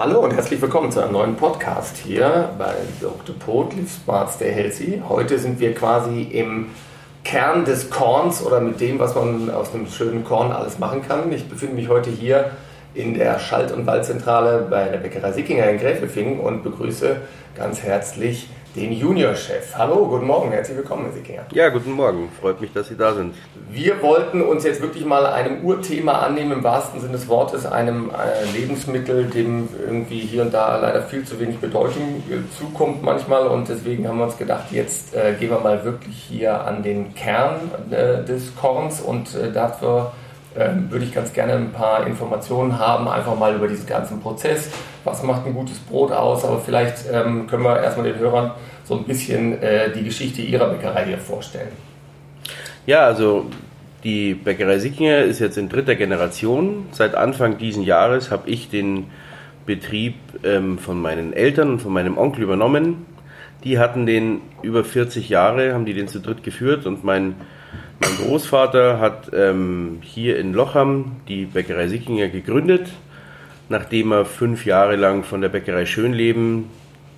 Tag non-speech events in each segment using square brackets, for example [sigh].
Hallo und herzlich willkommen zu einem neuen Podcast hier bei Dr. Pot, Live Smart, Stay Healthy. Heute sind wir quasi im Kern des Korns oder mit dem, was man aus einem schönen Korn alles machen kann. Ich befinde mich heute hier in der Schalt- und Waldzentrale bei der Bäckerei Sickinger in Gräfelfingen und begrüße ganz herzlich den Juniorchef. Hallo, guten Morgen, herzlich willkommen, Herr Sickinger. Ja, guten Morgen, freut mich, dass Sie da sind. Wir wollten uns jetzt wirklich mal einem Urthema annehmen, im wahrsten Sinne des Wortes, einem äh, Lebensmittel, dem irgendwie hier und da leider viel zu wenig Bedeutung äh, zukommt manchmal und deswegen haben wir uns gedacht, jetzt äh, gehen wir mal wirklich hier an den Kern äh, des Korns und äh, dafür würde ich ganz gerne ein paar Informationen haben, einfach mal über diesen ganzen Prozess. Was macht ein gutes Brot aus? Aber vielleicht ähm, können wir erstmal den Hörern so ein bisschen äh, die Geschichte Ihrer Bäckerei hier vorstellen. Ja, also die Bäckerei Sickinger ist jetzt in dritter Generation. Seit Anfang dieses Jahres habe ich den Betrieb ähm, von meinen Eltern und von meinem Onkel übernommen. Die hatten den über 40 Jahre, haben die den zu dritt geführt und mein mein Großvater hat ähm, hier in Lochham die Bäckerei Sickinger gegründet, nachdem er fünf Jahre lang von der Bäckerei Schönleben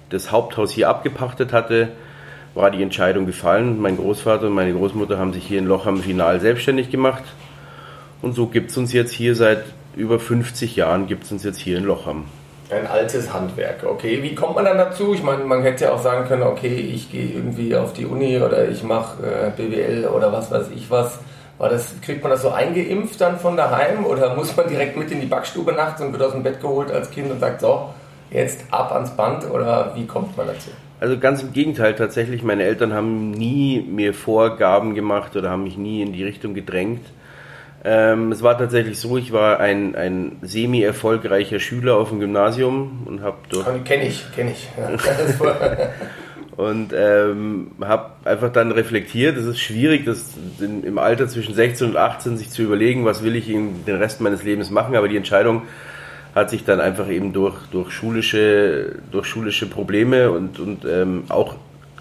das Haupthaus hier abgepachtet hatte, war die Entscheidung gefallen. Mein Großvater und meine Großmutter haben sich hier in Lochham final selbstständig gemacht. Und so gibt es uns jetzt hier seit über 50 Jahren, gibt es uns jetzt hier in Lochham. Ein altes Handwerk, okay. Wie kommt man dann dazu? Ich meine, man hätte ja auch sagen können, okay, ich gehe irgendwie auf die Uni oder ich mache äh, BWL oder was weiß ich was. War das, kriegt man das so eingeimpft dann von daheim oder [laughs] muss man direkt mit in die Backstube nachts und wird aus dem Bett geholt als Kind und sagt, so, jetzt ab ans Band oder wie kommt man dazu? Also ganz im Gegenteil, tatsächlich, meine Eltern haben nie mir Vorgaben gemacht oder haben mich nie in die Richtung gedrängt. Ähm, es war tatsächlich so, ich war ein, ein semi-erfolgreicher Schüler auf dem Gymnasium und habe dort. Kenne ich, kenne ich. [laughs] Und ähm, habe einfach dann reflektiert, es ist schwierig, das in, im Alter zwischen 16 und 18 sich zu überlegen, was will ich den Rest meines Lebens machen, aber die Entscheidung hat sich dann einfach eben durch, durch, schulische, durch schulische Probleme und, und ähm, auch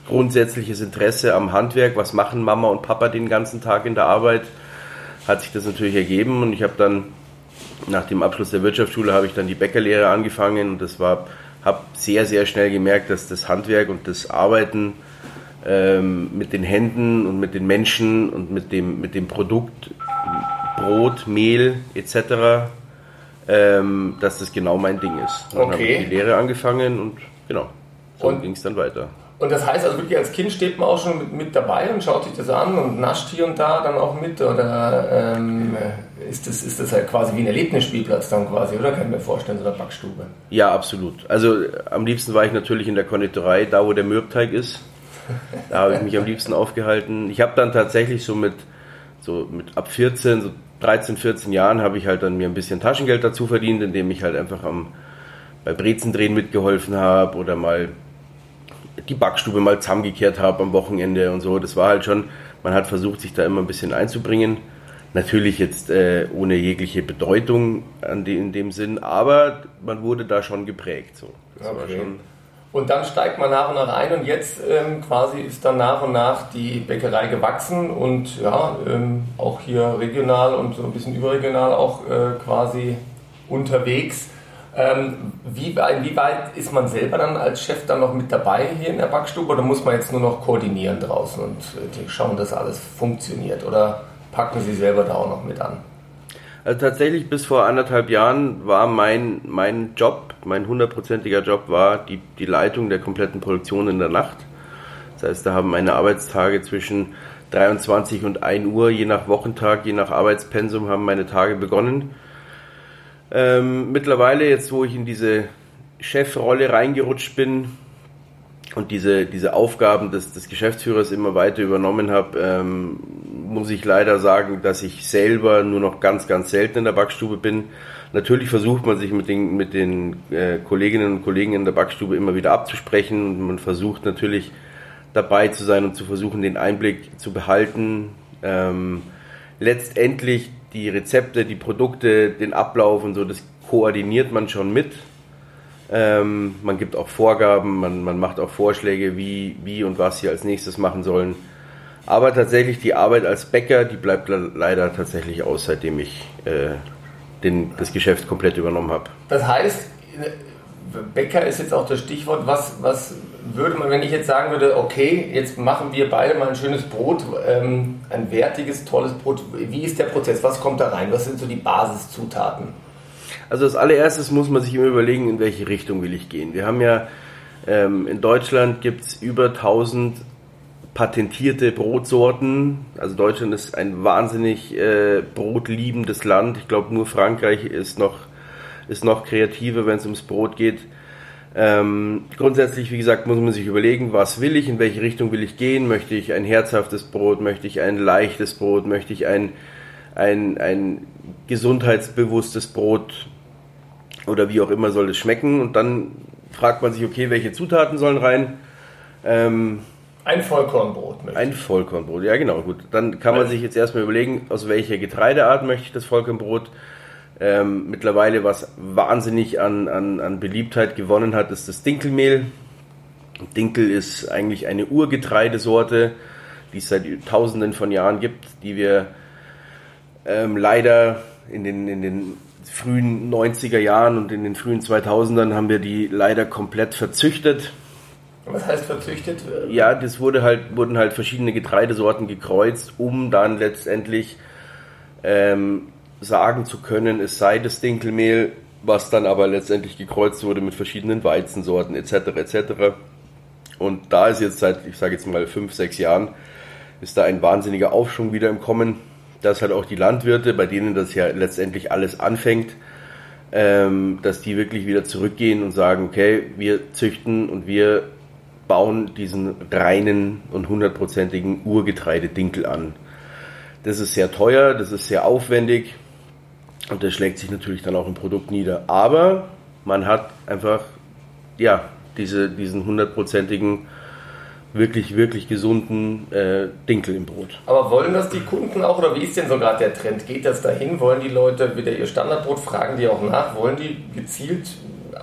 grundsätzliches Interesse am Handwerk, was machen Mama und Papa den ganzen Tag in der Arbeit, hat sich das natürlich ergeben und ich habe dann nach dem Abschluss der Wirtschaftsschule habe ich dann die Bäckerlehre angefangen und das war habe sehr sehr schnell gemerkt, dass das Handwerk und das Arbeiten ähm, mit den Händen und mit den Menschen und mit dem mit dem Produkt Brot, Mehl etc. Ähm, dass das genau mein Ding ist. Dann okay. habe ich die Lehre angefangen und genau so ging es dann weiter. Und das heißt also wirklich, als Kind steht man auch schon mit, mit, dabei und schaut sich das an und nascht hier und da dann auch mit? Oder ähm, ist, das, ist das halt quasi wie ein Erlebnisspielplatz dann quasi, oder? Kann ich mir vorstellen, so eine Backstube. Ja, absolut. Also am liebsten war ich natürlich in der Konditorei, da wo der Mürbteig ist. Da habe ich mich am liebsten aufgehalten. Ich habe dann tatsächlich so mit, so mit ab 14, so 13, 14 Jahren habe ich halt dann mir ein bisschen Taschengeld dazu verdient, indem ich halt einfach am, bei Brezendrehen mitgeholfen habe oder mal die Backstube mal zusammengekehrt habe am Wochenende und so. Das war halt schon, man hat versucht, sich da immer ein bisschen einzubringen. Natürlich jetzt äh, ohne jegliche Bedeutung die, in dem Sinn, aber man wurde da schon geprägt. So. Okay. und dann steigt man nach und nach ein und jetzt ähm, quasi ist dann nach und nach die Bäckerei gewachsen und ja, ähm, auch hier regional und so ein bisschen überregional auch äh, quasi unterwegs. Ähm, wie, inwieweit ist man selber dann als Chef dann noch mit dabei hier in der Backstube oder muss man jetzt nur noch koordinieren draußen und äh, schauen, dass alles funktioniert oder packen Sie selber da auch noch mit an? Also tatsächlich bis vor anderthalb Jahren war mein, mein Job, mein hundertprozentiger Job war die, die Leitung der kompletten Produktion in der Nacht. Das heißt, da haben meine Arbeitstage zwischen 23 und 1 Uhr, je nach Wochentag, je nach Arbeitspensum, haben meine Tage begonnen. Ähm, mittlerweile, jetzt wo ich in diese Chefrolle reingerutscht bin und diese, diese Aufgaben des, des Geschäftsführers immer weiter übernommen habe, ähm, muss ich leider sagen, dass ich selber nur noch ganz, ganz selten in der Backstube bin. Natürlich versucht man sich mit den, mit den äh, Kolleginnen und Kollegen in der Backstube immer wieder abzusprechen und man versucht natürlich dabei zu sein und zu versuchen, den Einblick zu behalten. Ähm, letztendlich die Rezepte, die Produkte, den Ablauf und so, das koordiniert man schon mit. Ähm, man gibt auch Vorgaben, man, man macht auch Vorschläge, wie, wie und was sie als nächstes machen sollen. Aber tatsächlich die Arbeit als Bäcker, die bleibt leider tatsächlich aus, seitdem ich äh, den, das Geschäft komplett übernommen habe. Das heißt, Bäcker ist jetzt auch das Stichwort. Was, was würde man, wenn ich jetzt sagen würde, okay, jetzt machen wir beide mal ein schönes Brot, ähm, ein wertiges, tolles Brot. Wie ist der Prozess? Was kommt da rein? Was sind so die Basiszutaten? Also als allererstes muss man sich immer überlegen, in welche Richtung will ich gehen. Wir haben ja ähm, in Deutschland gibt es über 1000 patentierte Brotsorten. Also Deutschland ist ein wahnsinnig äh, brotliebendes Land. Ich glaube, nur Frankreich ist noch, ist noch kreativer, wenn es ums Brot geht. Ähm, grundsätzlich, wie gesagt, muss man sich überlegen, was will ich, in welche Richtung will ich gehen. Möchte ich ein herzhaftes Brot, möchte ich ein leichtes Brot, möchte ich ein, ein, ein gesundheitsbewusstes Brot oder wie auch immer soll es schmecken. Und dann fragt man sich, okay, welche Zutaten sollen rein? Ähm, ein Vollkornbrot. Ein Vollkornbrot, ja genau, gut. Dann kann man sich jetzt erstmal überlegen, aus welcher Getreideart möchte ich das Vollkornbrot. Ähm, mittlerweile, was wahnsinnig an, an, an Beliebtheit gewonnen hat, ist das Dinkelmehl. Dinkel ist eigentlich eine Urgetreidesorte, die es seit tausenden von Jahren gibt, die wir ähm, leider in den, in den frühen 90er Jahren und in den frühen 2000ern haben wir die leider komplett verzüchtet. Was heißt verzüchtet? Ja, das wurde halt, wurden halt verschiedene Getreidesorten gekreuzt, um dann letztendlich ähm, sagen zu können, es sei das Dinkelmehl, was dann aber letztendlich gekreuzt wurde mit verschiedenen Weizensorten etc. etc. Und da ist jetzt seit, ich sage jetzt mal fünf, sechs Jahren, ist da ein wahnsinniger Aufschwung wieder im Kommen dass halt auch die Landwirte, bei denen das ja letztendlich alles anfängt, ähm, dass die wirklich wieder zurückgehen und sagen, okay, wir züchten und wir bauen diesen reinen und hundertprozentigen Urgetreidedinkel an. Das ist sehr teuer, das ist sehr aufwendig und das schlägt sich natürlich dann auch im Produkt nieder. Aber man hat einfach, ja, diese, diesen hundertprozentigen wirklich, wirklich gesunden äh, Dinkel im Brot. Aber wollen das die Kunden auch oder wie ist denn so gerade der Trend? Geht das dahin? Wollen die Leute wieder ihr Standardbrot? Fragen die auch nach? Wollen die gezielt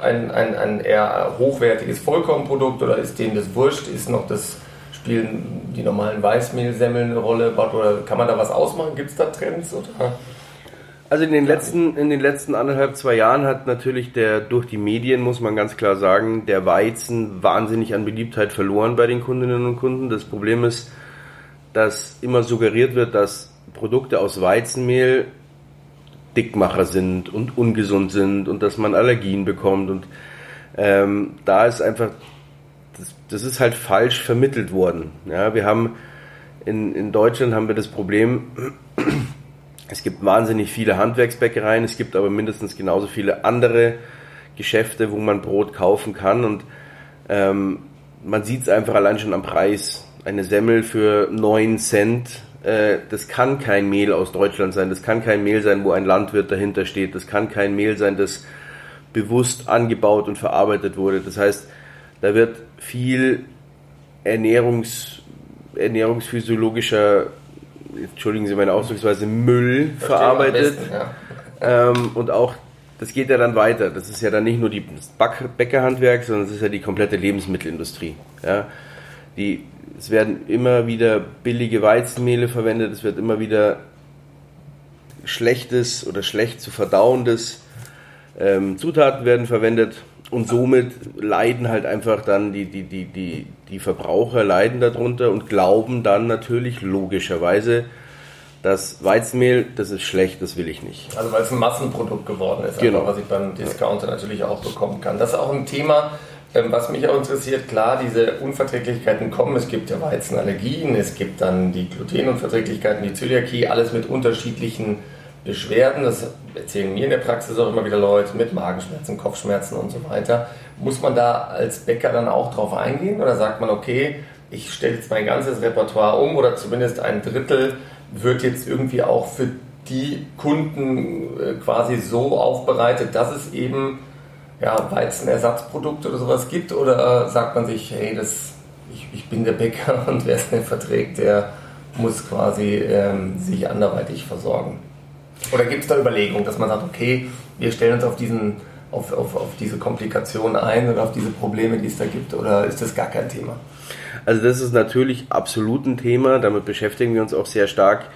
ein, ein, ein eher hochwertiges Vollkornprodukt oder ist denen das wurscht? Ist noch das spielen die normalen Weißmehlsemmeln eine Rolle? Oder kann man da was ausmachen? Gibt es da Trends? Oder? Also in den letzten, in den letzten anderthalb, zwei Jahren hat natürlich der, durch die Medien, muss man ganz klar sagen, der Weizen wahnsinnig an Beliebtheit verloren bei den Kundinnen und Kunden. Das Problem ist, dass immer suggeriert wird, dass Produkte aus Weizenmehl Dickmacher sind und ungesund sind und dass man Allergien bekommt und ähm, da ist einfach, das, das ist halt falsch vermittelt worden. Ja, wir haben in, in Deutschland haben wir das Problem, es gibt wahnsinnig viele Handwerksbäckereien, es gibt aber mindestens genauso viele andere Geschäfte, wo man Brot kaufen kann und ähm, man sieht es einfach allein schon am Preis. Eine Semmel für 9 Cent, äh, das kann kein Mehl aus Deutschland sein, das kann kein Mehl sein, wo ein Landwirt dahinter steht, das kann kein Mehl sein, das bewusst angebaut und verarbeitet wurde. Das heißt, da wird viel Ernährungs, ernährungsphysiologischer entschuldigen Sie meine Ausdrucksweise, Müll Verstehe verarbeitet. Besten, ja. ähm, und auch, das geht ja dann weiter. Das ist ja dann nicht nur die Bäckerhandwerk, sondern es ist ja die komplette Lebensmittelindustrie. Ja. Die, es werden immer wieder billige Weizenmehle verwendet, es wird immer wieder schlechtes oder schlecht zu verdauendes ähm, Zutaten werden verwendet und somit leiden halt einfach dann die, die, die, die, die Verbraucher leiden darunter und glauben dann natürlich logischerweise, dass Weizenmehl, das ist schlecht, das will ich nicht. Also weil es ein Massenprodukt geworden ist, genau. einfach, was ich beim Discounter natürlich auch bekommen kann. Das ist auch ein Thema, ähm, was mich auch interessiert. Klar, diese Unverträglichkeiten kommen. Es gibt ja Weizenallergien, es gibt dann die Glutenunverträglichkeiten, die Zöliakie, alles mit unterschiedlichen Beschwerden, das erzählen mir in der Praxis auch immer wieder Leute mit Magenschmerzen, Kopfschmerzen und so weiter. Muss man da als Bäcker dann auch drauf eingehen oder sagt man, okay, ich stelle jetzt mein ganzes Repertoire um oder zumindest ein Drittel wird jetzt irgendwie auch für die Kunden äh, quasi so aufbereitet, dass es eben ja, Weizenersatzprodukte oder sowas gibt? Oder sagt man sich, hey, das, ich, ich bin der Bäcker [laughs] und wer es nicht verträgt, der muss quasi ähm, sich anderweitig versorgen? Oder gibt es da Überlegungen, dass man sagt, okay, wir stellen uns auf, diesen, auf, auf, auf diese Komplikation ein oder auf diese Probleme, die es da gibt, oder ist das gar kein Thema? Also das ist natürlich absolut ein Thema, damit beschäftigen wir uns auch sehr stark.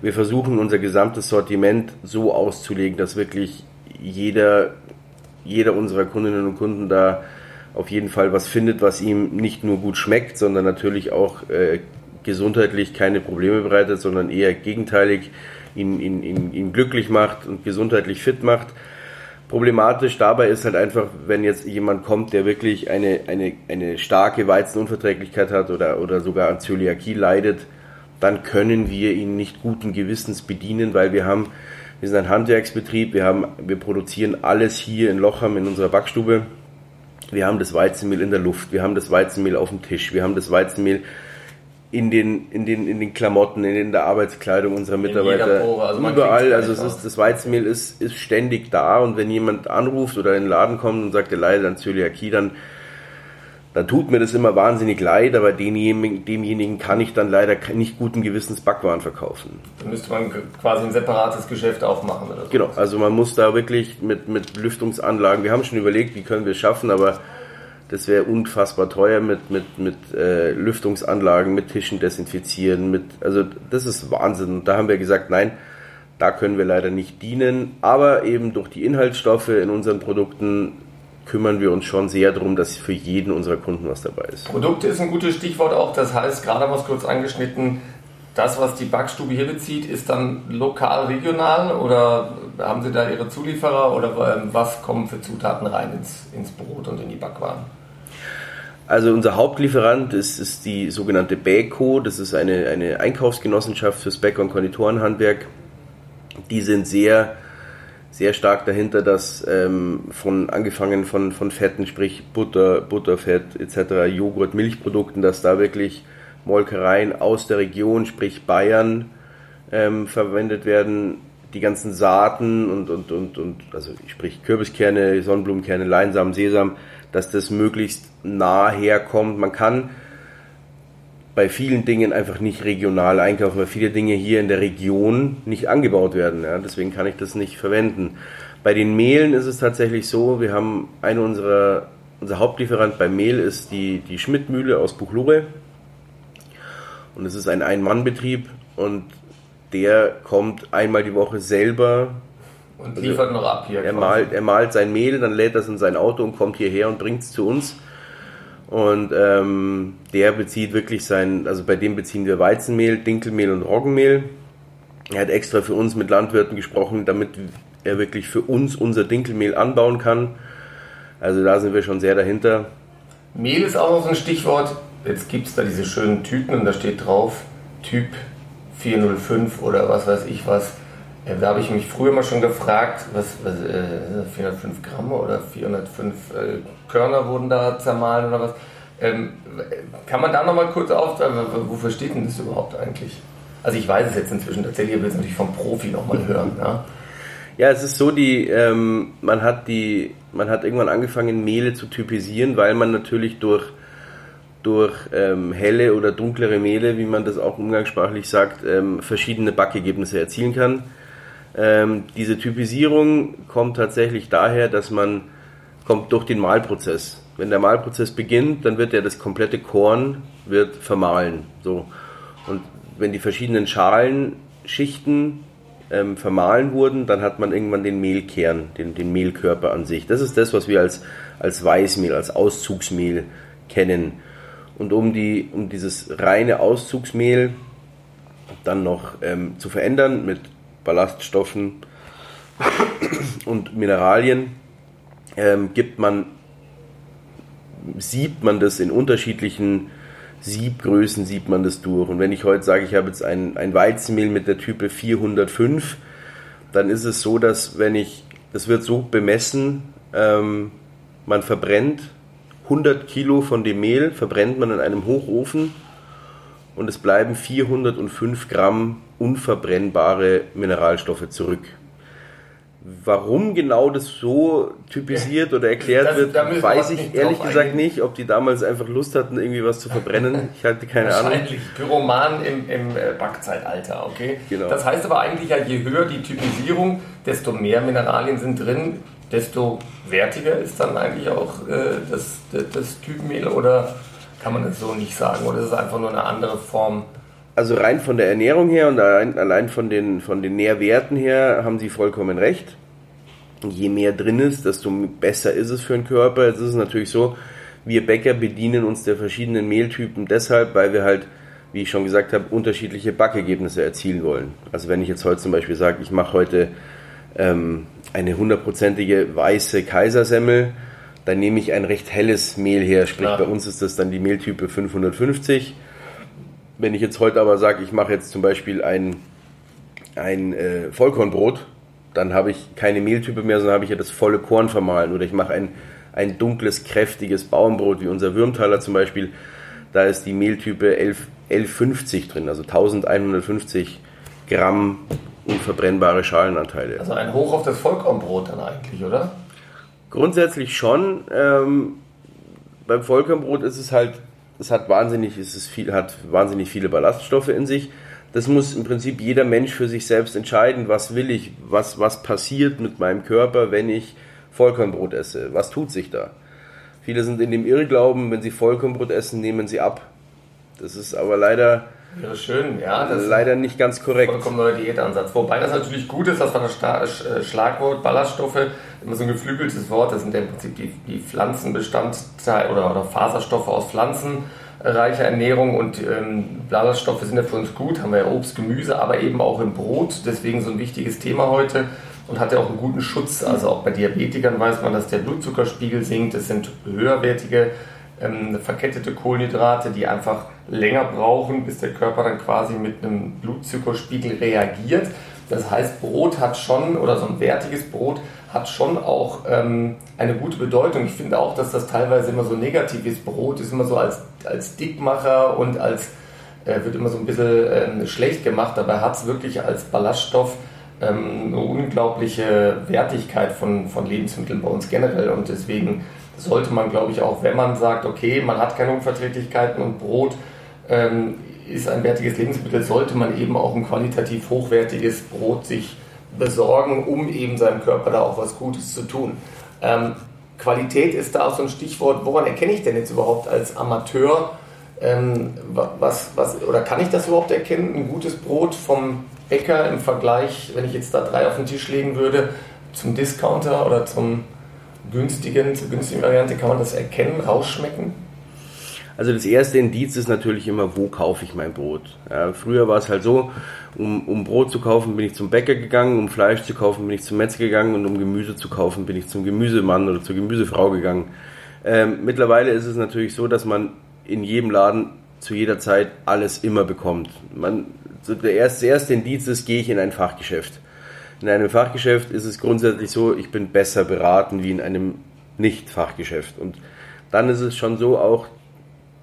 Wir versuchen unser gesamtes Sortiment so auszulegen, dass wirklich jeder, jeder unserer Kundinnen und Kunden da auf jeden Fall was findet, was ihm nicht nur gut schmeckt, sondern natürlich auch äh, gesundheitlich keine Probleme bereitet, sondern eher gegenteilig ihn, ihn, ihn, ihn glücklich macht und gesundheitlich fit macht. Problematisch dabei ist halt einfach, wenn jetzt jemand kommt, der wirklich eine, eine, eine starke Weizenunverträglichkeit hat oder, oder sogar an Zöliakie leidet, dann können wir ihn nicht guten Gewissens bedienen, weil wir haben, wir sind ein Handwerksbetrieb, wir haben, wir produzieren alles hier in Lochham in unserer Backstube. Wir haben das Weizenmehl in der Luft, wir haben das Weizenmehl auf dem Tisch, wir haben das Weizenmehl in den, in den, in den Klamotten, in der Arbeitskleidung unserer Mitarbeiter. Also überall. Also es ist, das Weizenmehl ist, ist ständig da und wenn jemand anruft oder in den Laden kommt und sagt, er leidet an Zöliakie, dann, dann tut mir das immer wahnsinnig leid, aber demjenigen, demjenigen kann ich dann leider nicht guten Gewissens Backwaren verkaufen. Dann müsste man quasi ein separates Geschäft aufmachen oder so. Genau, also man muss da wirklich mit, mit Lüftungsanlagen, wir haben schon überlegt, wie können wir es schaffen, aber das wäre unfassbar teuer mit, mit, mit äh, Lüftungsanlagen, mit Tischen desinfizieren, mit, also das ist Wahnsinn. Und da haben wir gesagt, nein, da können wir leider nicht dienen. Aber eben durch die Inhaltsstoffe in unseren Produkten kümmern wir uns schon sehr darum, dass für jeden unserer Kunden was dabei ist. Produkte ist ein gutes Stichwort auch. Das heißt, gerade haben wir es kurz angeschnitten, das, was die Backstube hier bezieht, ist dann lokal, regional oder haben Sie da Ihre Zulieferer oder ähm, was kommen für Zutaten rein ins, ins Brot und in die Backwaren? Also unser Hauptlieferant ist, ist die sogenannte Bäco, das ist eine, eine Einkaufsgenossenschaft fürs Bäcker- und Konditorenhandwerk. Die sind sehr, sehr stark dahinter, dass ähm, von angefangen von, von Fetten, sprich Butter, Butterfett etc., Joghurt, Milchprodukten, dass da wirklich Molkereien aus der Region, sprich Bayern, ähm, verwendet werden. Die ganzen Saaten und, und, und, und also sprich Kürbiskerne, Sonnenblumenkerne, Leinsamen, Sesam, dass das möglichst nah herkommt. Man kann bei vielen Dingen einfach nicht regional einkaufen, weil viele Dinge hier in der Region nicht angebaut werden. Ja? Deswegen kann ich das nicht verwenden. Bei den Mehlen ist es tatsächlich so, wir haben eine unserer, unser Hauptlieferant bei Mehl ist die, die Schmidtmühle aus Buchlure. Und es ist ein Ein-Mann-Betrieb und der kommt einmal die Woche selber und also liefert noch ab hier. Er malt, er malt sein Mehl, dann lädt das in sein Auto und kommt hierher und bringt es zu uns. Und ähm, der bezieht wirklich sein, also bei dem beziehen wir Weizenmehl, Dinkelmehl und Roggenmehl. Er hat extra für uns mit Landwirten gesprochen, damit er wirklich für uns unser Dinkelmehl anbauen kann. Also da sind wir schon sehr dahinter. Mehl ist auch noch so ein Stichwort. Jetzt gibt es da diese schönen Typen und da steht drauf Typ 405 oder was weiß ich was. Ja, da habe ich mich früher mal schon gefragt, was, was äh, 405 Gramm oder 405 äh, Körner wurden da zermahlen oder was. Ähm, kann man da nochmal kurz auf, äh, wofür steht denn das überhaupt eigentlich? Also ich weiß es jetzt inzwischen tatsächlich, ich will es natürlich vom Profi nochmal hören. Ja? ja, es ist so, die, ähm, man, hat die, man hat irgendwann angefangen, Mehle zu typisieren, weil man natürlich durch durch ähm, helle oder dunklere Mehle, wie man das auch umgangssprachlich sagt, ähm, verschiedene Backergebnisse erzielen kann. Ähm, diese Typisierung kommt tatsächlich daher, dass man kommt durch den Mahlprozess. Wenn der Mahlprozess beginnt, dann wird ja das komplette Korn wird vermahlen. So. Und wenn die verschiedenen Schalenschichten ähm, vermahlen wurden, dann hat man irgendwann den Mehlkern, den, den Mehlkörper an sich. Das ist das, was wir als, als Weißmehl, als Auszugsmehl kennen. Und um, die, um dieses reine Auszugsmehl dann noch ähm, zu verändern mit Ballaststoffen und Mineralien ähm, gibt man, siebt man das in unterschiedlichen Siebgrößen, sieht man das durch. Und wenn ich heute sage, ich habe jetzt ein, ein Weizenmehl mit der Type 405, dann ist es so, dass wenn ich, das wird so bemessen, ähm, man verbrennt 100 Kilo von dem Mehl, verbrennt man in einem Hochofen und es bleiben 405 Gramm unverbrennbare Mineralstoffe zurück. Warum genau das so typisiert oder erklärt das, wird, weiß ich ehrlich gesagt nicht. Ob die damals einfach Lust hatten, irgendwie was zu verbrennen. Ich hatte keine Wahrscheinlich. Ahnung. Pyroman im, im äh, Backzeitalter, okay? Genau. Das heißt aber eigentlich ja, je höher die Typisierung, desto mehr Mineralien sind drin, desto wertiger ist dann eigentlich auch äh, das, das, das Typmehl oder kann man das so nicht sagen? Oder ist es einfach nur eine andere Form? Also rein von der Ernährung her und allein, allein von, den, von den Nährwerten her haben Sie vollkommen recht. je mehr drin ist, desto besser ist es für den Körper. Jetzt ist es natürlich so, wir Bäcker bedienen uns der verschiedenen Mehltypen deshalb, weil wir halt, wie ich schon gesagt habe, unterschiedliche Backergebnisse erzielen wollen. Also wenn ich jetzt heute zum Beispiel sage, ich mache heute ähm, eine hundertprozentige weiße Kaisersemmel, dann nehme ich ein recht helles Mehl her. Sprich, Klar. bei uns ist das dann die Mehltype 550. Wenn ich jetzt heute aber sage, ich mache jetzt zum Beispiel ein, ein äh, Vollkornbrot, dann habe ich keine Mehltype mehr, sondern habe ich ja das volle Korn vermahlen. Oder ich mache ein, ein dunkles, kräftiges Bauernbrot, wie unser Würmtaler zum Beispiel. Da ist die Mehltype 11, 1150 drin, also 1150 Gramm unverbrennbare Schalenanteile. Also ein Hoch auf das Vollkornbrot dann eigentlich, oder? Grundsätzlich schon. Ähm, beim Vollkornbrot ist es halt, es hat wahnsinnig, es ist viel, hat wahnsinnig viele Ballaststoffe in sich. Das muss im Prinzip jeder Mensch für sich selbst entscheiden, was will ich, was, was passiert mit meinem Körper, wenn ich Vollkornbrot esse. Was tut sich da? Viele sind in dem Irrglauben, wenn sie Vollkornbrot essen, nehmen sie ab. Das ist aber leider ja, schön, ja. Das leider nicht ganz korrekt. Vollkommen neuer Diätansatz. Wobei das natürlich gut ist, dass man das äh, Schlagwort Ballaststoffe, immer so ein geflügeltes Wort, das sind ja im Prinzip die, die Pflanzenbestandteile oder, oder Faserstoffe aus pflanzenreicher Ernährung und ähm, Ballaststoffe sind ja für uns gut, haben wir ja Obst, Gemüse, aber eben auch im Brot, deswegen so ein wichtiges Thema heute und hat ja auch einen guten Schutz. Also auch bei Diabetikern weiß man, dass der Blutzuckerspiegel sinkt, es sind höherwertige ähm, verkettete Kohlenhydrate, die einfach länger brauchen, bis der Körper dann quasi mit einem Blutzuckerspiegel reagiert. Das heißt, Brot hat schon, oder so ein wertiges Brot hat schon auch ähm, eine gute Bedeutung. Ich finde auch, dass das teilweise immer so negativ ist. Brot ist immer so als, als Dickmacher und als äh, wird immer so ein bisschen äh, schlecht gemacht. Dabei hat es wirklich als Ballaststoff ähm, eine unglaubliche Wertigkeit von, von Lebensmitteln bei uns generell und deswegen sollte man, glaube ich, auch, wenn man sagt, okay, man hat keine Unverträglichkeiten und Brot ähm, ist ein wertiges Lebensmittel, sollte man eben auch ein qualitativ hochwertiges Brot sich besorgen, um eben seinem Körper da auch was Gutes zu tun. Ähm, Qualität ist da auch so ein Stichwort. Woran erkenne ich denn jetzt überhaupt als Amateur, ähm, was, was, oder kann ich das überhaupt erkennen, ein gutes Brot vom Bäcker im Vergleich, wenn ich jetzt da drei auf den Tisch legen würde, zum Discounter oder zum günstigen, zur günstigen Variante, kann man das erkennen, rausschmecken? Also das erste Indiz ist natürlich immer, wo kaufe ich mein Brot. Ja, früher war es halt so, um, um, Brot zu kaufen, bin ich zum Bäcker gegangen, um Fleisch zu kaufen, bin ich zum Metzger gegangen und um Gemüse zu kaufen, bin ich zum Gemüsemann oder zur Gemüsefrau gegangen. Ähm, mittlerweile ist es natürlich so, dass man in jedem Laden zu jeder Zeit alles immer bekommt. Man, der erste, erste Indiz ist, gehe ich in ein Fachgeschäft. In einem Fachgeschäft ist es grundsätzlich so, ich bin besser beraten wie in einem Nicht-Fachgeschäft. Und dann ist es schon so auch,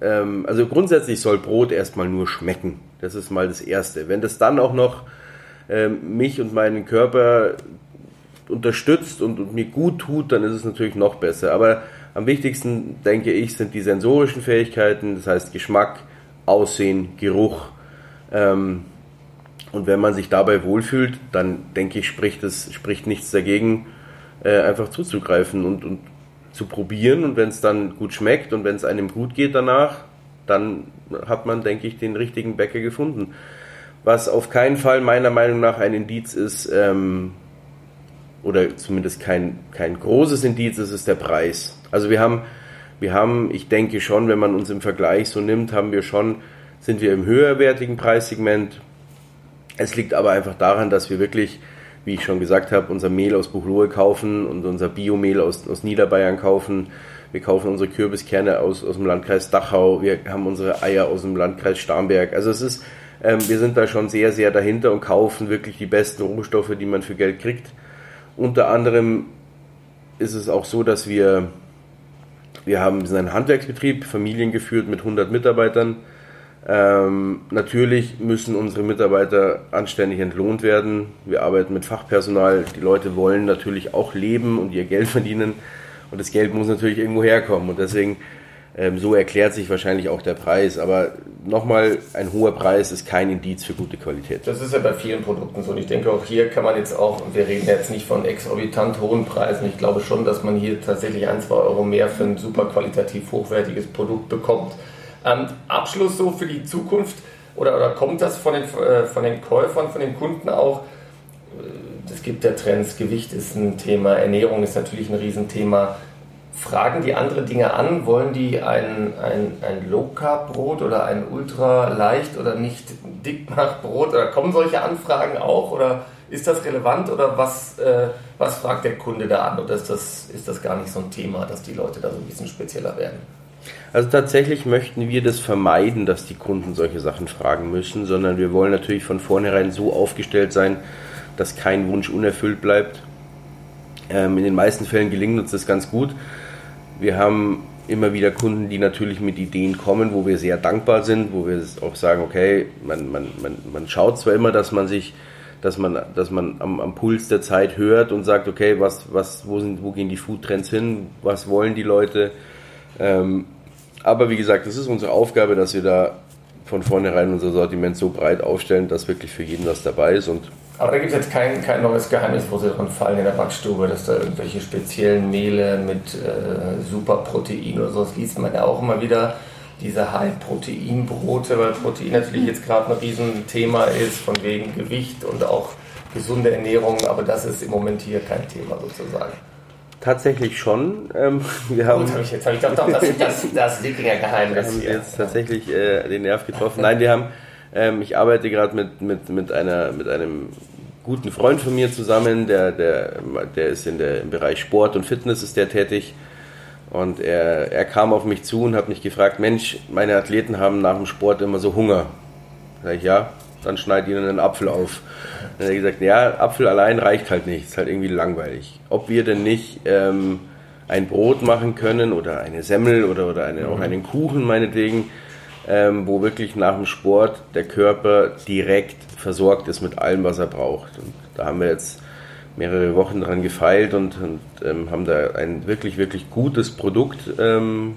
ähm, also grundsätzlich soll Brot erstmal nur schmecken. Das ist mal das Erste. Wenn das dann auch noch ähm, mich und meinen Körper unterstützt und, und, mir gut tut, dann ist es natürlich noch besser. Aber am wichtigsten, denke ich, sind die sensorischen Fähigkeiten, das heißt Geschmack, Aussehen, Geruch. Ähm, und wenn man sich dabei wohlfühlt, dann denke ich, spricht, es, spricht nichts dagegen, äh, einfach zuzugreifen und, und zu probieren. Und wenn es dann gut schmeckt und wenn es einem gut geht danach, dann hat man, denke ich, den richtigen Bäcker gefunden. Was auf keinen Fall meiner Meinung nach ein Indiz ist, ähm, oder zumindest kein, kein großes Indiz ist, ist der Preis. Also wir haben, wir haben, ich denke schon, wenn man uns im Vergleich so nimmt, haben wir schon, sind wir im höherwertigen Preissegment, es liegt aber einfach daran, dass wir wirklich, wie ich schon gesagt habe, unser Mehl aus Buchloe kaufen und unser Biomehl aus, aus Niederbayern kaufen. Wir kaufen unsere Kürbiskerne aus, aus dem Landkreis Dachau. Wir haben unsere Eier aus dem Landkreis Starnberg. Also es ist, ähm, wir sind da schon sehr, sehr dahinter und kaufen wirklich die besten Rohstoffe, die man für Geld kriegt. Unter anderem ist es auch so, dass wir, wir haben, wir sind ein Handwerksbetrieb, familiengeführt mit 100 Mitarbeitern ähm, natürlich müssen unsere Mitarbeiter anständig entlohnt werden. Wir arbeiten mit Fachpersonal. Die Leute wollen natürlich auch leben und ihr Geld verdienen. Und das Geld muss natürlich irgendwo herkommen. Und deswegen, ähm, so erklärt sich wahrscheinlich auch der Preis. Aber nochmal, ein hoher Preis ist kein Indiz für gute Qualität. Das ist ja bei vielen Produkten so. Und ich denke, auch hier kann man jetzt auch, wir reden jetzt nicht von exorbitant hohen Preisen. Ich glaube schon, dass man hier tatsächlich ein, zwei Euro mehr für ein super qualitativ hochwertiges Produkt bekommt. Ähm, Abschluss so für die Zukunft oder, oder kommt das von den, äh, von den Käufern, von den Kunden auch? Äh, es gibt ja Trends, Gewicht ist ein Thema, Ernährung ist natürlich ein Riesenthema. Fragen die andere Dinge an? Wollen die ein, ein, ein Low-Carb-Brot oder ein ultra leicht oder nicht Dickmach-Brot? Oder kommen solche Anfragen auch? Oder ist das relevant? Oder was, äh, was fragt der Kunde da an? Oder ist das, ist das gar nicht so ein Thema, dass die Leute da so ein bisschen spezieller werden? Also tatsächlich möchten wir das vermeiden, dass die Kunden solche Sachen fragen müssen, sondern wir wollen natürlich von vornherein so aufgestellt sein, dass kein Wunsch unerfüllt bleibt. Ähm, in den meisten Fällen gelingt uns das ganz gut. Wir haben immer wieder Kunden, die natürlich mit Ideen kommen, wo wir sehr dankbar sind, wo wir auch sagen, okay, man, man, man, man schaut zwar immer, dass man sich, dass man, dass man am, am Puls der Zeit hört und sagt, okay, was, was, wo, sind, wo gehen die Foodtrends hin, was wollen die Leute. Ähm, aber wie gesagt, es ist unsere Aufgabe, dass wir da von vornherein unser Sortiment so breit aufstellen, dass wirklich für jeden was dabei ist und aber da gibt es jetzt kein, kein neues Geheimnis, wo sie dran fallen in der Backstube, dass da irgendwelche speziellen Mehle mit äh, Superprotein oder so, das liest man ja auch immer wieder. Diese High-Protein-Brote, weil Protein natürlich jetzt gerade ein Riesenthema ist, von wegen Gewicht und auch gesunde Ernährung, aber das ist im Moment hier kein Thema sozusagen. Tatsächlich schon. Ähm, [laughs] wir haben, Gut, hab ich jetzt habe ich gedacht, das, das, das Wikinger Geheimnis. Wir haben hier. jetzt tatsächlich äh, den Nerv getroffen. Nein, wir haben ähm, ich arbeite gerade mit, mit, mit, einer, mit einem guten Freund von mir zusammen, der, der, der ist in der, im Bereich Sport und Fitness ist der tätig. Und er, er kam auf mich zu und hat mich gefragt, Mensch, meine Athleten haben nach dem Sport immer so Hunger. Sag ich, ja, dann schneid ihnen einen Apfel auf. Dann hat er gesagt, ja, Apfel allein reicht halt nicht, ist halt irgendwie langweilig. Ob wir denn nicht ähm, ein Brot machen können oder eine Semmel oder, oder eine, auch einen Kuchen meinetwegen, ähm, wo wirklich nach dem Sport der Körper direkt versorgt ist mit allem, was er braucht. Und da haben wir jetzt mehrere Wochen dran gefeilt und, und ähm, haben da ein wirklich, wirklich gutes Produkt. Ähm,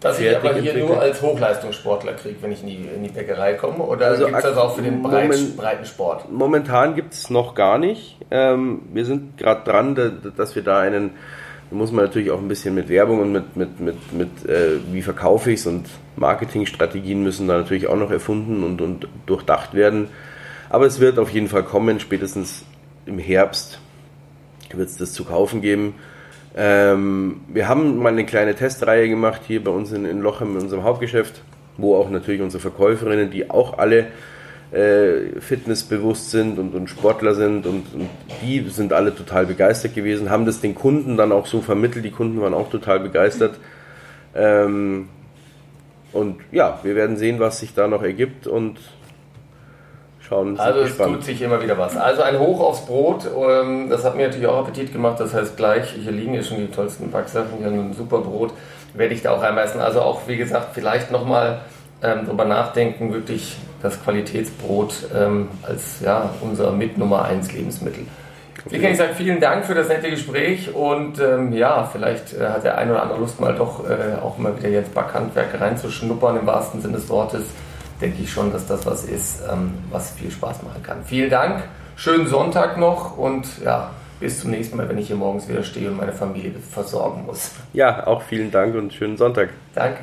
das ich aber hier entwickelt. nur als Hochleistungssportler kriege, wenn ich in die, in die Bäckerei komme? Oder also gibt es das auch für den breit, moment, breiten Sport? Momentan gibt es noch gar nicht. Ähm, wir sind gerade dran, dass wir da einen da muss man natürlich auch ein bisschen mit Werbung und mit, mit, mit, mit äh, wie verkaufe ich es und Marketingstrategien müssen da natürlich auch noch erfunden und, und durchdacht werden. Aber es wird auf jeden Fall kommen, spätestens im Herbst wird es das zu kaufen geben. Ähm, wir haben mal eine kleine Testreihe gemacht hier bei uns in, in Lochem, in unserem Hauptgeschäft, wo auch natürlich unsere Verkäuferinnen, die auch alle äh, fitnessbewusst sind und, und Sportler sind und, und, die sind alle total begeistert gewesen, haben das den Kunden dann auch so vermittelt, die Kunden waren auch total begeistert. Ähm, und ja, wir werden sehen, was sich da noch ergibt und schauen. Also es tut sich immer wieder was. Also ein Hoch aufs Brot, ähm, das hat mir natürlich auch Appetit gemacht, das heißt gleich, hier liegen ja schon die tollsten Backsachen, hier ein super Brot, werde ich da auch reinbeißen. Also auch, wie gesagt, vielleicht nochmal ähm, drüber nachdenken, wirklich das Qualitätsbrot ähm, als ja, unser mit Nummer 1 Lebensmittel. Wie kann ich sagen, vielen Dank für das nette Gespräch und ähm, ja, vielleicht äh, hat der ein oder andere Lust mal doch äh, auch mal wieder jetzt Backhandwerk reinzuschnuppern im wahrsten Sinne des Wortes. Denke ich schon, dass das was ist, ähm, was viel Spaß machen kann. Vielen Dank, schönen Sonntag noch und ja, bis zum nächsten Mal, wenn ich hier morgens wieder stehe und meine Familie versorgen muss. Ja, auch vielen Dank und schönen Sonntag. Danke.